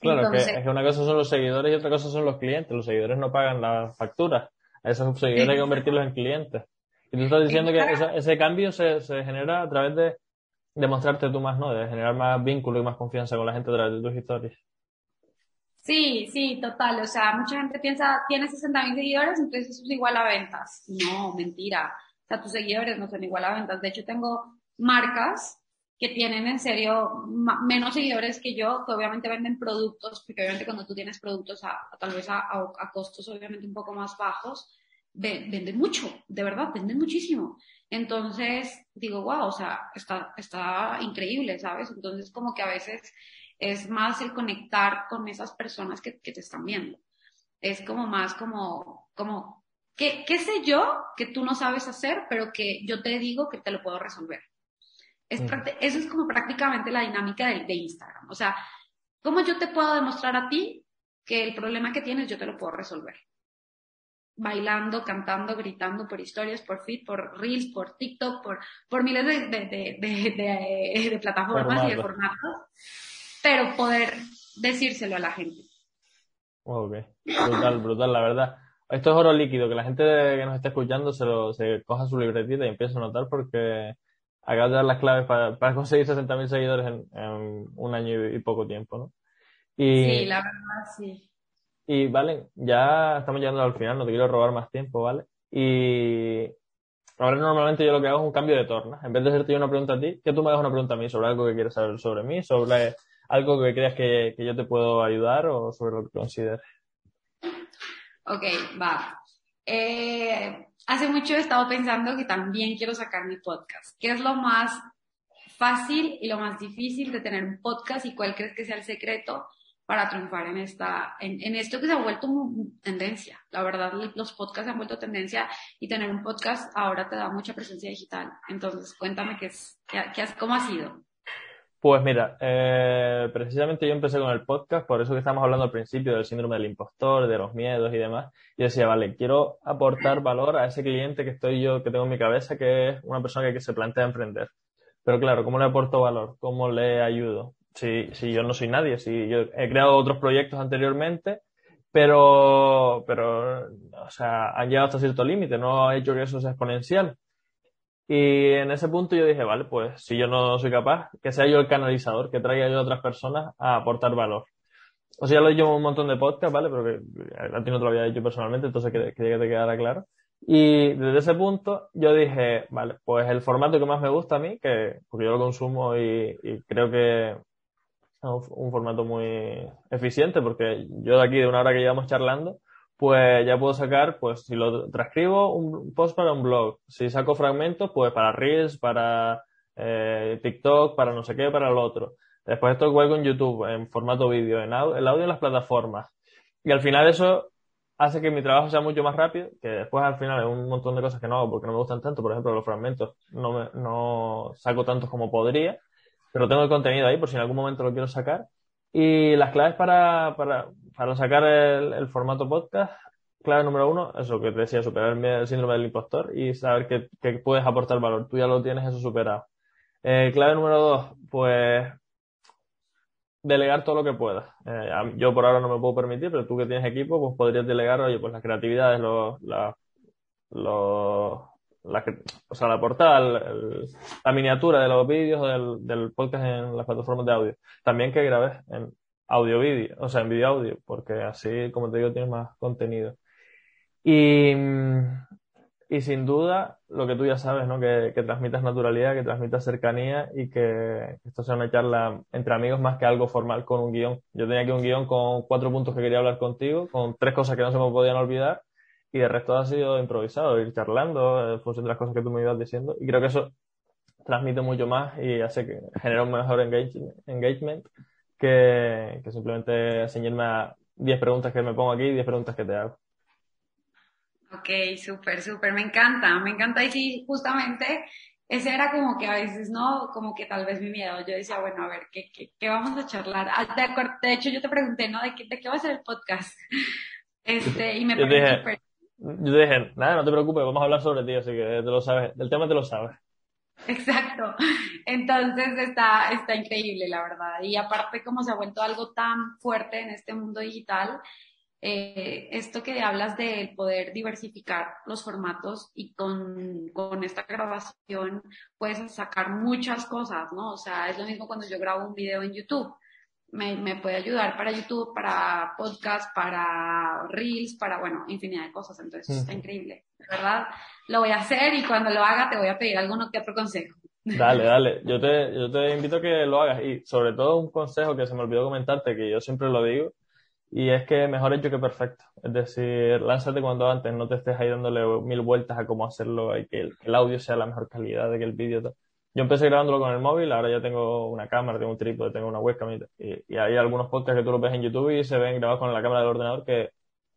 Claro, que, es que una cosa son los seguidores y otra cosa son los clientes. Los seguidores no pagan la factura. A esos seguidores hay que convertirlos en clientes. Y tú estás diciendo que ese, cambio se, se, genera a través de, de mostrarte tú más, ¿no? De generar más vínculo y más confianza con la gente a través de tus historias. Sí, sí, total. O sea, mucha gente piensa, tiene 60 mil seguidores, entonces eso es igual a ventas. No, mentira. O sea, tus seguidores no son igual a ventas. De hecho, tengo marcas que tienen en serio menos seguidores que yo, que obviamente venden productos, porque obviamente cuando tú tienes productos a, tal vez a, a, costos obviamente un poco más bajos, venden mucho, de verdad, venden muchísimo. Entonces, digo, wow, o sea, está, está increíble, ¿sabes? Entonces, como que a veces es más el conectar con esas personas que, que te están viendo. Es como más como, como ¿Qué, ¿Qué sé yo que tú no sabes hacer, pero que yo te digo que te lo puedo resolver? Es Eso es como prácticamente la dinámica de, de Instagram. O sea, ¿cómo yo te puedo demostrar a ti que el problema que tienes yo te lo puedo resolver? bailando, cantando, gritando por historias, por feed, por reels, por TikTok, por, por miles de, de, de, plataformas y de formatos, pero poder decírselo a la gente. Ok, brutal, brutal, la verdad. Esto es oro líquido, que la gente que nos está escuchando se, lo, se coja su libretita y empiece a notar porque acabas de dar las claves para, para conseguir 60.000 seguidores en, un año y, poco tiempo, ¿no? Y, sí, la verdad, sí. Y vale, ya estamos llegando al final, no te quiero robar más tiempo, ¿vale? Y ahora normalmente yo lo que hago es un cambio de torna. En vez de hacerte yo una pregunta a ti, que tú me hagas una pregunta a mí sobre algo que quieres saber sobre mí, sobre algo que creas que, que yo te puedo ayudar o sobre lo que consideres. Ok, va. Eh, hace mucho he estado pensando que también quiero sacar mi podcast. ¿Qué es lo más fácil y lo más difícil de tener un podcast y cuál crees que sea el secreto para triunfar en esta, en, esto que se ha vuelto tendencia. La verdad, los podcasts se han vuelto tendencia y tener un podcast ahora te da mucha presencia digital. Entonces, cuéntame qué es, qué, cómo ha sido. Pues mira, eh, precisamente yo empecé con el podcast, por eso que estamos hablando al principio del síndrome del impostor, de los miedos y demás. Yo decía, vale, quiero aportar valor a ese cliente que estoy yo, que tengo en mi cabeza, que es una persona que se plantea emprender. Pero claro, ¿cómo le aporto valor? ¿Cómo le ayudo? Si, si yo no soy nadie, si yo he creado otros proyectos anteriormente, pero, pero, o sea, han llegado hasta cierto límite, no ha hecho que eso sea exponencial. Y en ese punto yo dije, vale, pues si yo no soy capaz, que sea yo el canalizador, que traiga yo a otras personas a aportar valor. O sea, ya lo he hecho un montón de podcasts, ¿vale? Pero que a ti no te lo había hecho personalmente, entonces quería que te quedara claro. Y desde ese punto yo dije, vale, pues el formato que más me gusta a mí, que, porque yo lo consumo y, y creo que es un formato muy eficiente, porque yo de aquí, de una hora que llevamos charlando, pues ya puedo sacar, pues si lo transcribo, un post para un blog. Si saco fragmentos, pues para Reels, para eh, TikTok, para no sé qué, para lo otro. Después esto cuelgo en YouTube, en formato vídeo, en audio, el audio en las plataformas. Y al final eso hace que mi trabajo sea mucho más rápido, que después al final hay un montón de cosas que no hago porque no me gustan tanto. Por ejemplo, los fragmentos no, me, no saco tantos como podría, pero tengo el contenido ahí por si en algún momento lo quiero sacar. Y las claves para, para, para sacar el, formato podcast, clave número uno, eso que te decía, superar el, síndrome del impostor y saber que, puedes aportar valor. Tú ya lo tienes eso superado. Eh, clave número dos, pues delegar todo lo que puedas. Eh, yo por ahora no me puedo permitir, pero tú que tienes equipo, pues podrías delegar, oye, pues las creatividades, los, los, la, o sea, la portada, la miniatura de los vídeos del, del podcast en las plataformas de audio. También que grabes en audio-vídeo, o sea, en vídeo-audio, porque así, como te digo, tienes más contenido. Y, y sin duda, lo que tú ya sabes, ¿no? Que, que transmitas naturalidad, que transmitas cercanía y que esto sea una charla entre amigos más que algo formal con un guion. Yo tenía aquí un guion con cuatro puntos que quería hablar contigo, con tres cosas que no se me podían olvidar y el resto ha sido improvisado, ir charlando en función de las cosas que tú me ibas diciendo y creo que eso transmite mucho más y hace que genera un mejor engagement que, que simplemente enseñarme a 10 preguntas que me pongo aquí y 10 preguntas que te hago. Ok, súper, súper, me encanta, me encanta y sí, justamente ese era como que a veces, ¿no? Como que tal vez mi miedo. Yo decía, bueno, a ver, ¿qué, qué, qué vamos a charlar? Ah, de, de, hecho, yo te pregunté, ¿no? ¿De qué, de qué va a ser el podcast? *laughs* Este, y me súper yo te dije, nada, no te preocupes, vamos a hablar sobre ti, así que te lo sabes, del tema te lo sabes. Exacto. Entonces está, está increíble, la verdad. Y aparte, como se ha vuelto algo tan fuerte en este mundo digital, eh, esto que hablas de poder diversificar los formatos y con, con esta grabación puedes sacar muchas cosas, ¿no? O sea, es lo mismo cuando yo grabo un video en YouTube me, me, puede ayudar para YouTube, para podcast, para Reels, para, bueno, infinidad de cosas. Entonces, está increíble. De verdad, lo voy a hacer y cuando lo haga te voy a pedir alguno que otro consejo. *laughs* Dale, dale. Yo te, yo te invito a que lo hagas. Y sobre todo un consejo que se me olvidó comentarte, que yo siempre lo digo, y es que mejor hecho que perfecto. Es decir, lánzate cuando antes no te estés ahí dándole mil vueltas a cómo hacerlo y que el, que el audio sea la mejor calidad, de que el vídeo... Yo empecé grabándolo con el móvil, ahora ya tengo una cámara, tengo un trípode, tengo una webcam y, y hay algunos podcasts que tú los ves en YouTube y se ven grabados con la cámara del ordenador que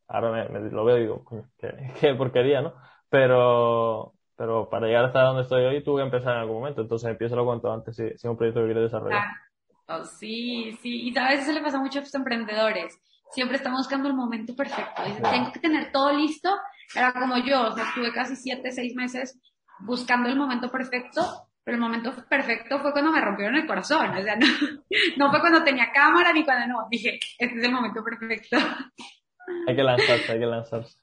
ahora me, lo veo y digo, *laughs* qué, porquería, ¿no? Pero, pero para llegar hasta donde estoy hoy tuve que empezar en algún momento, entonces empiezo lo cuanto antes si, es un proyecto que quiero desarrollar. Oh, sí, sí, y a veces se le pasa mucho a los emprendedores. Siempre estamos buscando el momento perfecto. Dicen, tengo que tener todo listo. Era como yo, o sea, estuve casi siete, seis meses buscando el momento perfecto, pero el momento perfecto fue cuando me rompieron el corazón. O sea, no, *laughs* no fue cuando tenía cámara ni cuando no. Dije, este es el momento perfecto. Hay que lanzarse, hay que lanzarse.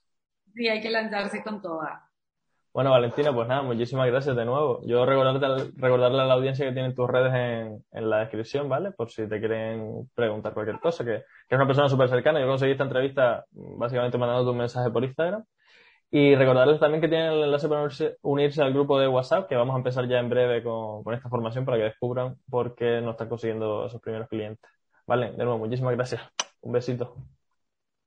Sí, hay que lanzarse con toda. Bueno, Valentina, pues nada, muchísimas gracias de nuevo. Yo recordarte, recordarle a la audiencia que tienen tus redes en, en, la descripción, ¿vale? Por si te quieren preguntar cualquier cosa, que, que es una persona súper cercana. Yo conseguí esta entrevista básicamente mandando un mensaje por Instagram. Y recordarles también que tienen el enlace para unirse, al grupo de WhatsApp, que vamos a empezar ya en breve con, con esta formación para que descubran por qué no están consiguiendo esos primeros clientes. Vale, de nuevo, muchísimas gracias. Un besito.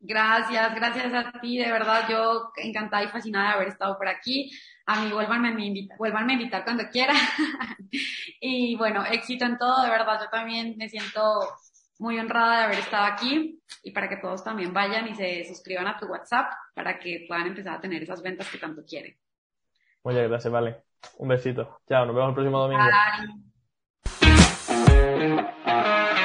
Gracias, gracias a ti, de verdad, yo encantada y fascinada de haber estado por aquí. A mí, vuélvanme a invitar, vuélvanme a invitar cuando quiera. *laughs* y bueno, éxito en todo, de verdad, yo también me siento muy honrada de haber estado aquí y para que todos también vayan y se suscriban a tu WhatsApp para que puedan empezar a tener esas ventas que tanto quieren. Muchas gracias, vale. Un besito. Chao, nos vemos el próximo domingo. Bye.